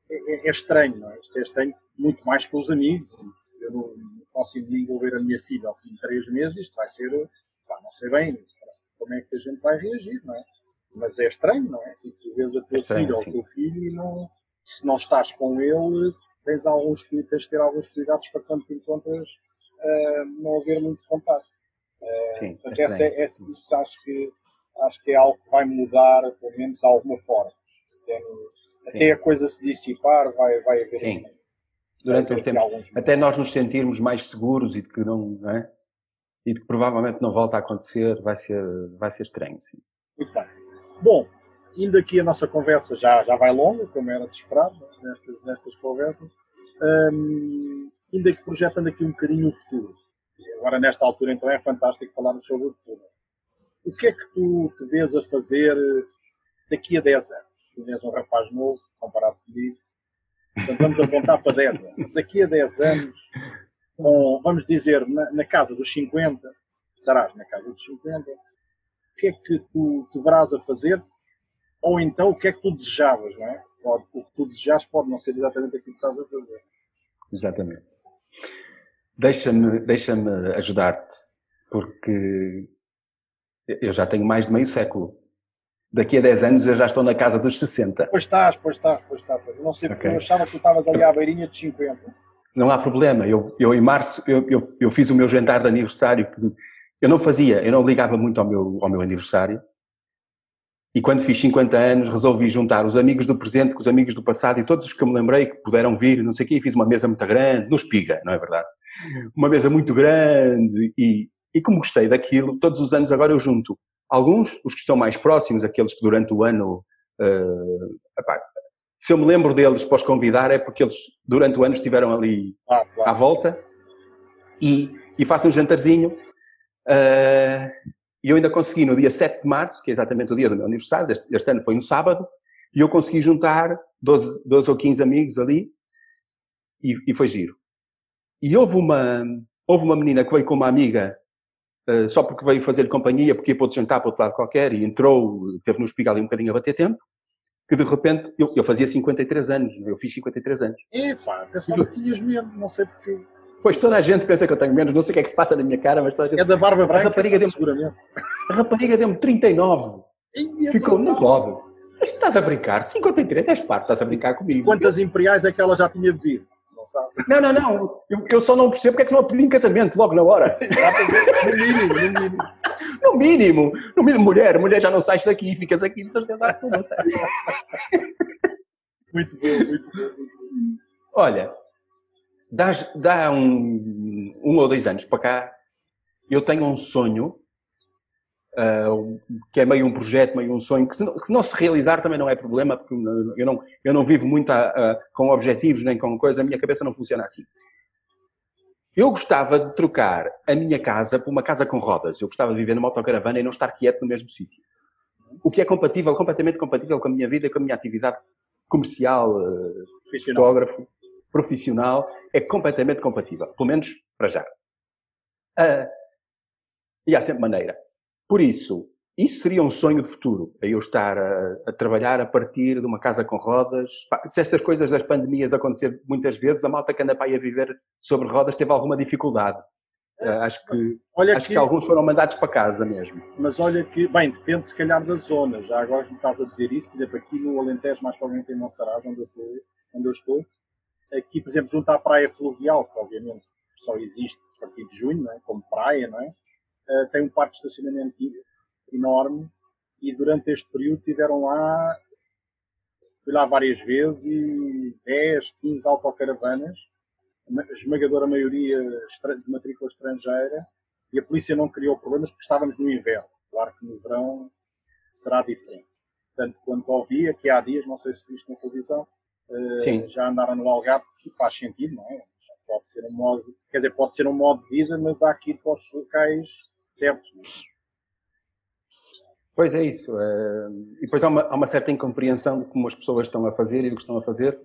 é, é, é, estranho, não é? Isto é estranho muito mais que os amigos. Eu não, não posso envolver a minha filha ao fim de três meses, isto vai ser, pá, não sei bem, como é que a gente vai reagir, não é? Mas é estranho, não é? Tu, tu vês a tua é filha ou o teu filho e não, se não estás com ele, tens, alguns, tens de ter alguns cuidados para quando te encontras uh, não haver muito contato. Uh, Sim, é essa, é, essa, isso acho que, acho que é algo que vai mudar, pelo menos de alguma forma. Até, até a coisa se dissipar, vai, vai haver. Sim. Durante uns tempos, até nós nos sentirmos mais seguros e de que não, não é? E de que provavelmente não volta a acontecer, vai ser, vai ser estranho, sim. Muito bem. Bom, indo aqui a nossa conversa já, já vai longa, como era de esperar, né, nestas, nestas conversas, um, ainda que projetando aqui um bocadinho o futuro. Agora, nesta altura, então, é fantástico falarmos sobre o futuro. O que é que tu te vês a fazer daqui a 10 anos? Tu és um rapaz novo, comparado comigo. Portanto, vamos apontar para 10 anos. Daqui a 10 anos, com, vamos dizer, na, na, casa dos 50, estarás na casa dos 50, o que é que tu te verás a fazer? Ou então, o que é que tu desejavas, não é? Pode, o que tu desejas pode não ser exatamente aquilo que estás a fazer. Exatamente. Deixa-me deixa ajudar-te, porque eu já tenho mais de meio século. Daqui a 10 anos eu já estou na casa dos 60. Pois estás, pois estás, pois estás. Eu não sei porque okay. eu achava que tu estavas ali à beirinha dos 50 não há problema. Eu, eu em março, eu, eu, eu, fiz o meu jantar de aniversário, que eu não fazia, eu não ligava muito ao meu, ao meu aniversário. E quando fiz 50 anos, resolvi juntar os amigos do presente com os amigos do passado e todos os que eu me lembrei que puderam vir, não sei o quê, e fiz uma mesa muito grande, no Espiga, não é verdade? Uma mesa muito grande e, e como gostei daquilo, todos os anos agora eu junto alguns, os que estão mais próximos, aqueles que durante o ano uh, epá, se eu me lembro deles para os convidar é porque eles durante o ano estiveram ali ah, claro. à volta e, e faço um jantarzinho. Uh, e eu ainda consegui no dia 7 de março, que é exatamente o dia do meu aniversário, este, este ano foi um sábado, e eu consegui juntar 12, 12 ou 15 amigos ali e, e, foi giro. E houve uma, houve uma menina que veio com uma amiga uh, só porque veio fazer companhia, porque ia para outro jantar para outro lado qualquer e entrou, teve no espigal ali um bocadinho a bater tempo, que de repente, eu, eu fazia 53 anos, eu fiz 53 anos. Epá, pensava que tinhas menos, não sei porquê. Pois toda a gente pensa que eu tenho menos, não sei o que é que se passa na minha cara, mas toda a gente... É da barba branca, a rapariga deu seguramente. A rapariga deu-me 39. Ia Ficou, não pode. Mas estás a brincar? 53 és parte, estás a brincar comigo. Quantas imperiais é que ela já tinha bebido? Não sabe. Não, não, não. Eu, eu só não percebo porque é que não a pedi em casamento logo na hora. no mínimo, no mínimo. No mínimo. No mínimo, mulher. Mulher já não sais daqui, ficas aqui de certeza absoluta. muito bom, muito bom. Olha, dá, dá um, um ou dois anos para cá, eu tenho um sonho Uh, que é meio um projeto, meio um sonho, que se, não, que não se realizar também não é problema, porque eu não, eu não vivo muito a, a, com objetivos nem com coisa, a minha cabeça não funciona assim. Eu gostava de trocar a minha casa por uma casa com rodas. Eu gostava de viver numa autocaravana e não estar quieto no mesmo sítio. O que é compatível, completamente compatível com a minha vida com a minha atividade comercial, uh, fotógrafo, profissional, é completamente compatível. Pelo menos para já. Uh, e há sempre maneira. Por isso, isso seria um sonho de futuro, a eu estar a, a, trabalhar a partir de uma casa com rodas. Se estas coisas das pandemias acontecer muitas vezes, a malta que anda para aí a viver sobre rodas teve alguma dificuldade. Uh, acho que, olha acho que, que, alguns foram mandados para casa mesmo. Mas olha que, bem, depende se calhar da zona. Já agora que me estás a dizer isso, por exemplo, aqui no Alentejo, mais provavelmente em Monsaraz, onde eu estou, onde eu estou aqui, por exemplo, junto à praia fluvial, que obviamente só existe a partir de junho, não é? como praia, não é? Uh, tem um parque de estacionamento enorme e durante este período tiveram lá, fui lá várias vezes e 10, 15 autocaravanas, a esmagadora maioria de matrícula estrangeira e a polícia não criou problemas porque estávamos no inverno. Claro que no verão será diferente. Portanto, quando ouvi aqui há dias, não sei se viste na televisão, uh, já andaram no Algarve, que faz sentido, não é? Pode ser um modo, quer dizer, pode ser um modo de vida, mas há aqui para os locais certos. Pois é isso. É... E depois há uma, há uma, certa incompreensão de como as pessoas estão a fazer e o que estão a fazer.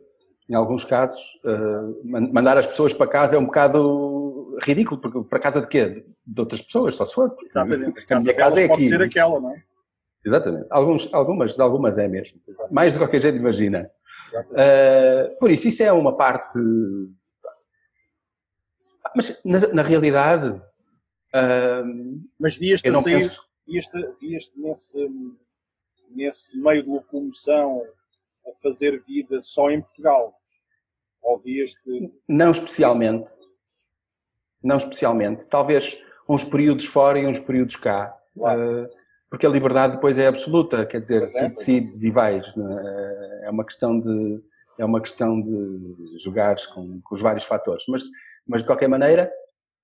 Em alguns casos, uh, mandar as pessoas para casa é um bocado ridículo, porque para casa de quê? De, de outras pessoas, só se for. Exatamente. A, minha casa é aqui. Pode ser aquela, não é? Exatamente. Alguns, algumas, algumas é mesmo. Exatamente. Mais de qualquer jeito, imagina. Uh, por isso, isso é uma parte. Mas, na, na realidade, mas vias-te a sair, penso... vias-te, nesse, nesse meio de locomoção a fazer vida só em Portugal? Ou vias-te... Não especialmente. Não especialmente. Talvez uns períodos fora e uns períodos cá. Claro. Uh, porque a liberdade depois é absoluta, quer dizer, tu decides e vais. É? é uma questão de é uma questão de jogares com, com os vários fatores. Mas, mas de qualquer maneira,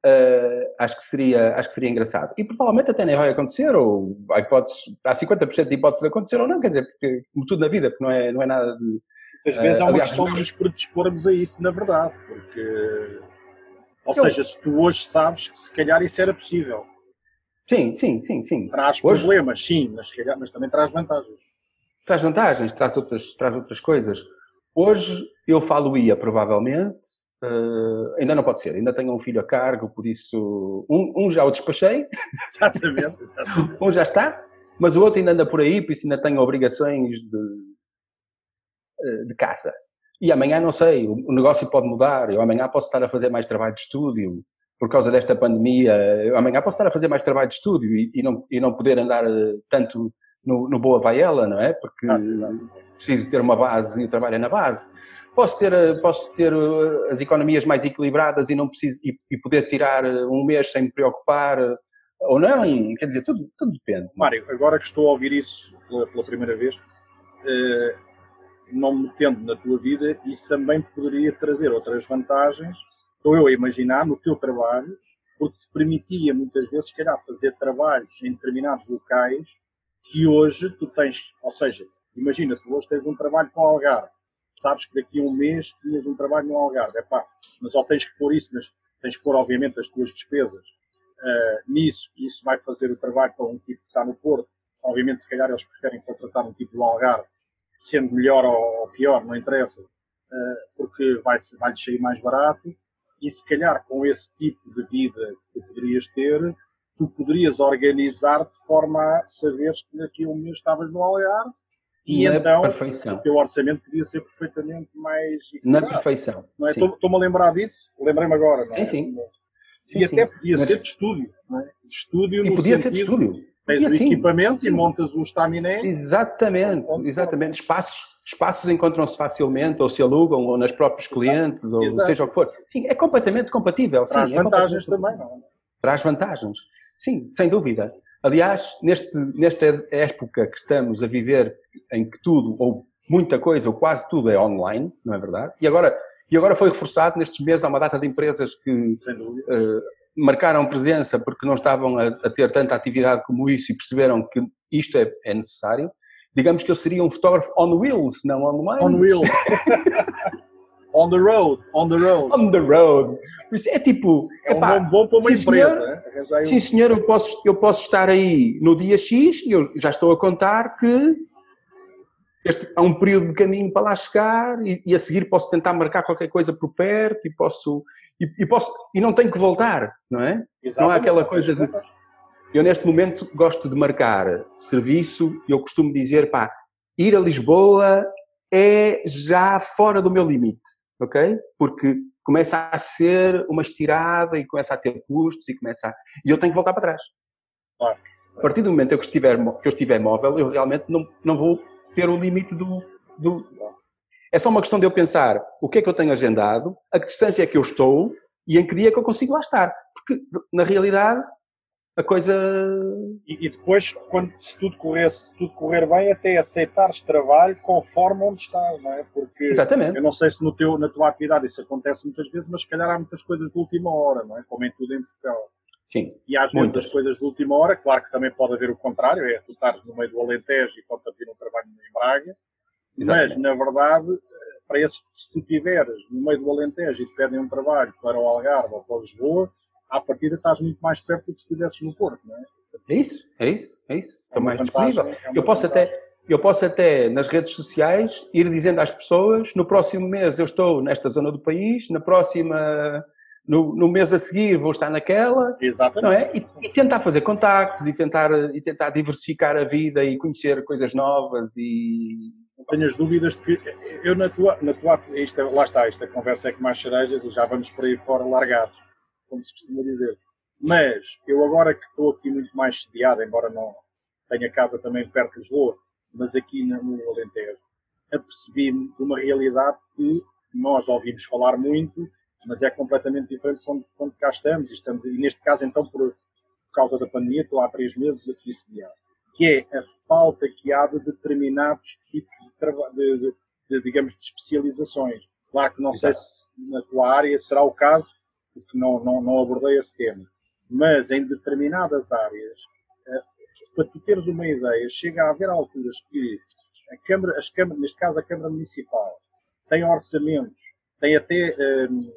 Uh, acho, que seria, acho que seria engraçado. E provavelmente até nem vai acontecer, ou há, hipóteses, há 50% de hipóteses de acontecer ou não, quer dizer, porque, como tudo na vida, porque não é, não é nada de. Às uh, vezes é uma aliás, questão de nos predispormos a isso, na verdade, porque. Ou eu, seja, se tu hoje sabes que se calhar isso era possível. Sim, sim, sim, sim. Traz hoje, problemas, sim, mas, calhar, mas também traz vantagens. Traz vantagens, traz outras, traz outras coisas. Hoje eu falo-ia, provavelmente, Uh, ainda não pode ser, ainda tenho um filho a cargo, por isso um, um já o despachei, exatamente, exatamente. um já está, mas o outro ainda anda por aí, por isso ainda tenho obrigações de, eh, de casa. E amanhã não sei, o negócio pode mudar, eu amanhã posso estar a fazer mais trabalho de estúdio, por causa desta pandemia, eu amanhã posso estar a fazer mais trabalho de estúdio e, e não, e não poder andar eh, tanto no, no Boa Vaiela, não é? Porque ah, preciso ter uma base e trabalho na base posso ter, eh, posso ter eh, as economias mais equilibradas e não preciso e, e poder tirar eh, um mês sem me preocupar ou não, quer dizer, tudo, tudo depende. Mário, agora que estou a ouvir isso pela, pela primeira vez, eh, não me metendo na tua vida, isso também poderia trazer outras vantagens, estou eu a imaginar, no teu trabalho, porque te permitia muitas vezes, se calhar, fazer trabalhos em determinados locais que hoje tu tens, ou seja, imagina, tu hoje tens um trabalho com o Algarve, sabes que daqui a um mês tinhas um trabalho no Algarve, é pá, mas ou tens que pôr isso nas, tens que pôr, obviamente, as tuas despesas uh, nisso, e isso vai fazer o trabalho para um tipo que está no Porto. Obviamente, se calhar eles preferem contratar um tipo do Algarve, sendo melhor ou pior, não interessa, uh, porque vai, vai sair mais barato, e se calhar com esse tipo de vida que tu poderias ter, tu poderias organizar de forma a saberes que daqui a um mês estavas no Algarve e Na então perfeição. o teu orçamento podia ser perfeitamente mais. Na perfeição. É? Estou-me a lembrar disso, lembrei-me agora. Não é? Sim, sim. E sim, até podia Mas... ser de estúdio. Não é? De estúdio e podia ser de estúdio. Tens o equipamento sim. e montas o estaminé. Exatamente, exatamente. Espaços, espaços encontram-se facilmente, ou se alugam, ou nas próprios clientes, Exato. ou Exato. seja o que for. Sim, é completamente compatível. Traz sim, vantagens é também, não é? Traz vantagens. Sim, sem dúvida. Aliás, neste, nesta época que estamos a viver, em que tudo, ou muita coisa, ou quase tudo é online, não é verdade? E agora, e agora foi reforçado nestes meses, há uma data de empresas que uh, marcaram presença porque não estavam a, a, ter tanta atividade como isso e perceberam que isto é, é necessário. Digamos que eu seria um fotógrafo on wheels, não online. On wheels. On the road, on the road. On the road. É tipo. É um nome bom para uma sim, empresa. Senhor, né? Sim, senhor, eu posso, eu posso estar aí no dia X e eu já estou a contar que este, há um período de caminho para lá chegar e, e, a seguir posso tentar marcar qualquer coisa por perto e posso. E, e posso, e não tenho que voltar, não é? Exatamente. Não há aquela coisa de. Eu, neste momento, gosto de marcar serviço e eu costumo dizer, pá, ir a Lisboa é já fora do meu limite ok? Porque começa a ser uma estirada e começa a ter custos e começa a... E eu tenho que voltar para trás. Claro. A partir do momento que eu estiver, que eu estiver móvel, eu realmente não, não vou ter o limite do, do... É só uma questão de eu pensar o que é que eu tenho agendado, a que distância é que eu estou e em que dia é que eu consigo lá estar. Porque, na realidade, a coisa. E, e, depois, quando se tudo correr, se tudo correr bem, até aceitares trabalho conforme onde estás, não é? Porque Exatamente. eu não sei se no teu, na tua atividade isso acontece muitas vezes, mas se calhar há muitas coisas de última hora, não é? Como em tudo em Portugal. Sim. E às muitas. vezes as coisas de última hora, claro que também pode haver o contrário, é tu estares no meio do Alentejo e pode vir um trabalho em Braga, Exatamente. mas na verdade, para esses, se tu estiveres no meio do Alentejo e te pedem um trabalho para o Algarve ou para Lisboa, à partida estás muito mais perto do que se estivesses no Porto, não é? É isso, é isso, é isso. Estou é mais disponível. É eu posso até, eu posso até nas redes sociais ir dizendo às pessoas: no próximo mês eu estou nesta zona do país, na próxima, no, no mês a seguir vou estar naquela, Exatamente. não é? E, e, tentar fazer contactos e tentar e tentar diversificar a vida e conhecer coisas novas e não tenhas dúvidas de que eu na tua, na tua isto, lá está, esta conversa é com mais cerejas e já vamos por aí fora largados como se costuma dizer. Mas eu agora que estou aqui muito mais sediado, embora não tenha casa também perto de Lisboa, mas aqui no Alentejo, apercebi-me de uma realidade que nós ouvimos falar muito, mas é completamente diferente quando, quando cá estamos. E, estamos. e neste caso, então, por, por causa da pandemia, estou há três meses aqui sediado. Que é a falta que há de determinados tipos de, de, de, de digamos, de especializações. Claro que não Exato. sei se na tua área será o caso, porque não, não, não abordei esse tema. Mas em determinadas áreas, eh, para tu teres uma ideia, chega a haver alturas que a Câmara, as câmaras, neste caso a Câmara Municipal, tem orçamentos, tem até um,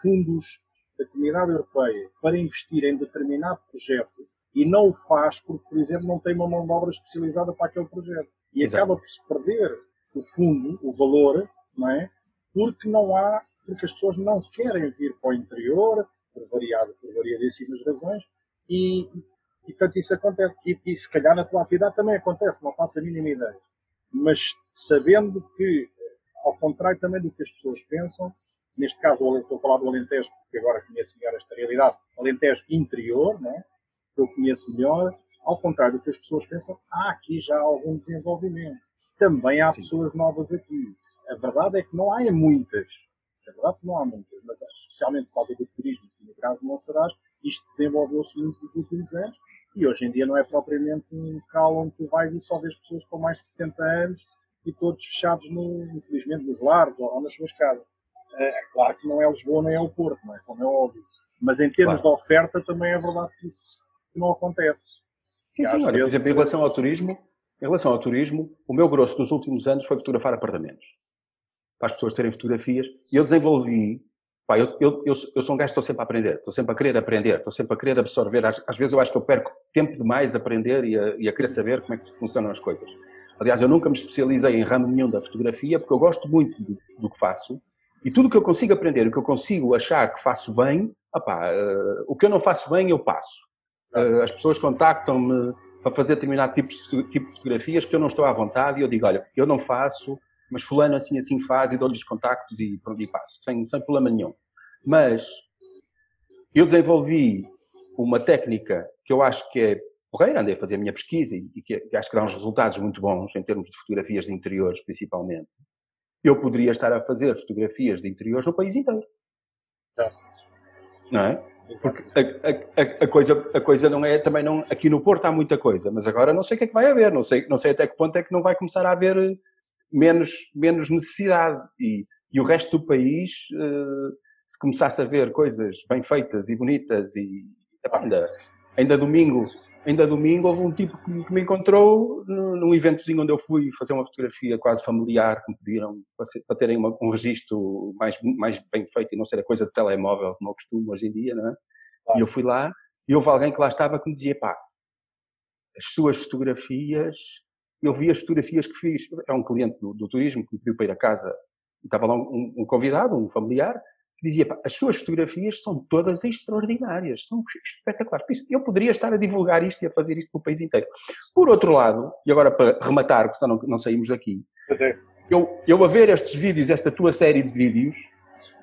fundos da Comunidade Europeia para investir em determinado projeto e não o faz porque, por exemplo, não tem uma mão de obra especializada para aquele projeto. E Exato. acaba por se perder o fundo, o valor, não é? porque não há porque as pessoas não querem vir para o interior, por, variado, por variadíssimas razões, e, e tanto isso acontece. E, e se calhar na tua atividade também acontece, não faço a mínima ideia. Mas sabendo que, ao contrário também do que as pessoas pensam, neste caso estou a falar do Alentejo, porque agora conheço melhor esta realidade, Alentejo interior, né, que eu conheço melhor, ao contrário do que as pessoas pensam, há aqui já algum desenvolvimento. Também há Sim. pessoas novas aqui. A verdade é que não há muitas. É verdade que não há muitas, mas especialmente por causa do turismo, que no caso não serás, isto desenvolveu-se muito nos últimos anos e hoje em dia não é propriamente um local onde tu vais e só vês pessoas com mais de 70 anos e todos fechados, no, infelizmente, nos lares ou, ou nas suas casas. É, é, claro que não é Lisboa nem é o Porto, não é? como é óbvio. Mas em termos claro. de oferta também é verdade que isso não acontece. Sim, sim, olha, por exemplo, em relação ao turismo, em relação ao turismo, o meu grosso dos últimos anos foi fotografar apartamentos para as pessoas terem fotografias. E eu desenvolvi Pá, eu, eu, eu, eu, sou um gajo que estou sempre a aprender, estou sempre a querer aprender, estou sempre a querer absorver. Às, às vezes eu acho que eu perco tempo demais a aprender e a, e a querer saber como é que funcionam as coisas. Aliás, eu nunca me especializei em ramo nenhum da fotografia porque eu gosto muito do, do que faço e tudo o que eu consigo aprender, o que eu consigo achar que faço bem, opá, uh, o que eu não faço bem eu passo. Uh, as pessoas contactam-me para fazer determinado tipo tipo de fotografias que eu não estou à vontade e eu digo, olha, eu não faço, mas fulano assim assim faz e dou-lhe os contactos e pronto, e passo, sem, sem problema nenhum. Mas eu desenvolvi uma técnica que eu acho que é porreira, andei a fazer a minha pesquisa e que, que acho que dá uns resultados muito bons em termos de fotografias de interiores, principalmente. Eu poderia estar a fazer fotografias de interiores no país inteiro. É. Não é? Porque a, a, a, coisa, a coisa não é, também não, aqui no Porto há muita coisa, mas agora não sei o que é que vai haver, não sei, não sei até que ponto é que não vai começar a haver menos, menos necessidade. E, e o resto do país, uh, se começasse a ver coisas bem feitas e bonitas, e epá, ainda, ainda domingo. Ainda domingo houve um tipo que, me encontrou num eventozinho onde eu fui fazer uma fotografia quase familiar, que me pediram para terem uma, um registro mais, mais bem feito e não ser a coisa de telemóvel como eu costumo hoje em dia, não é? E eu fui lá e houve alguém que lá estava que me dizia, pá, as suas fotografias eu vi as fotografias que fiz. É um cliente do, do turismo que me pediu para ir a casa. Estava lá um, um convidado, um familiar, que dizia: as suas fotografias são todas extraordinárias, são espetaculares. Por isso, eu poderia estar a divulgar isto e a fazer isto para o país inteiro. Por outro lado, e agora para rematar, porque senão não, não saímos daqui, é. eu, eu a ver estes vídeos, esta tua série de vídeos,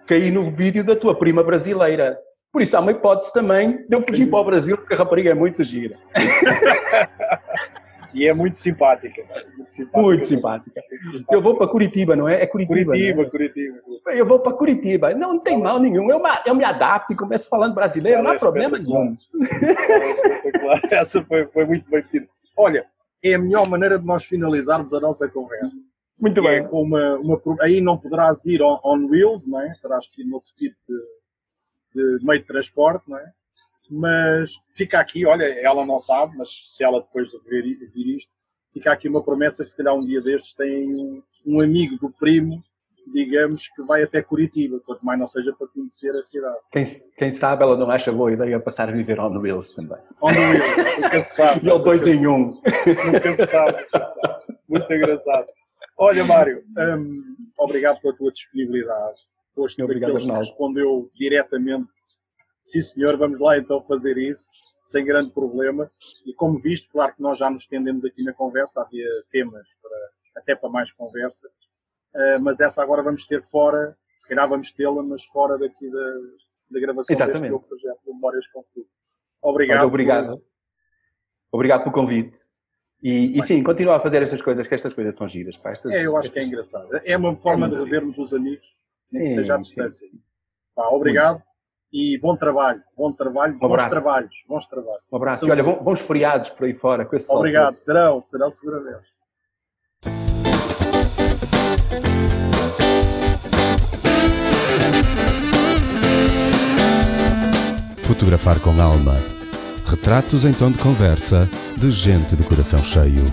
caí no vídeo da tua prima brasileira. Por isso há uma hipótese também de eu fugir para o Brasil, porque a rapariga é muito gira. E é muito simpática. Muito simpática. Muito simpática. Eu vou para Curitiba, não é? É Curitiba. Curitiba, é? Curitiba. Eu vou para Curitiba. Não, não tem mal nenhum. Eu, eu me adapto e começo falando brasileiro, não há problema nenhum. É Essa foi, foi muito bem metida. Olha, é a melhor maneira de nós finalizarmos a nossa conversa. Muito bem. É com uma, uma, aí não poderás ir on, on wheels, não é? Terás que ir noutro tipo de, de meio de transporte, não é? Mas fica aqui, olha, ela não sabe, mas se ela depois ver, vir isto, fica aqui uma promessa que se calhar um dia destes tem um, um, amigo do primo, digamos, que vai até Curitiba, quanto mais não seja para conhecer a cidade. Quem, quem sabe ela não acha boa ideia passar a viver on wheels também. On wheels, nunca se sabe. e ao dois em um. Nunca se sabe, nunca se sabe. Muito engraçado. Olha, Mário, hum, obrigado pela tua disponibilidade. Posto obrigado que respondeu diretamente sim senhor, vamos lá então fazer isso, sem grande problema. E como visto, claro que nós já nos estendemos aqui na conversa, havia temas para, até para mais conversa, uh, mas essa agora vamos ter fora, se calhar vamos tê-la, mas fora daqui da, da gravação Exatamente. deste projeto de Memórias com Futuro. Obrigado. Muito obrigado. Por... Obrigado pelo convite. E, e, sim, continua a fazer estas coisas, que estas coisas são giras. Pá, estas, é, eu acho estas... que é engraçado. É uma forma é de revermos os amigos, nem que seja à distância. Sim, sim. Pá, obrigado. Muito e bom trabalho, bom trabalho, um bons trabalhos, bons trabalhos. Um abraço. E olha, bons feriados por aí fora com esse Obrigado, serão, serão seguramente. Fotografar com alma. Retratos em tom de conversa de gente de coração cheio.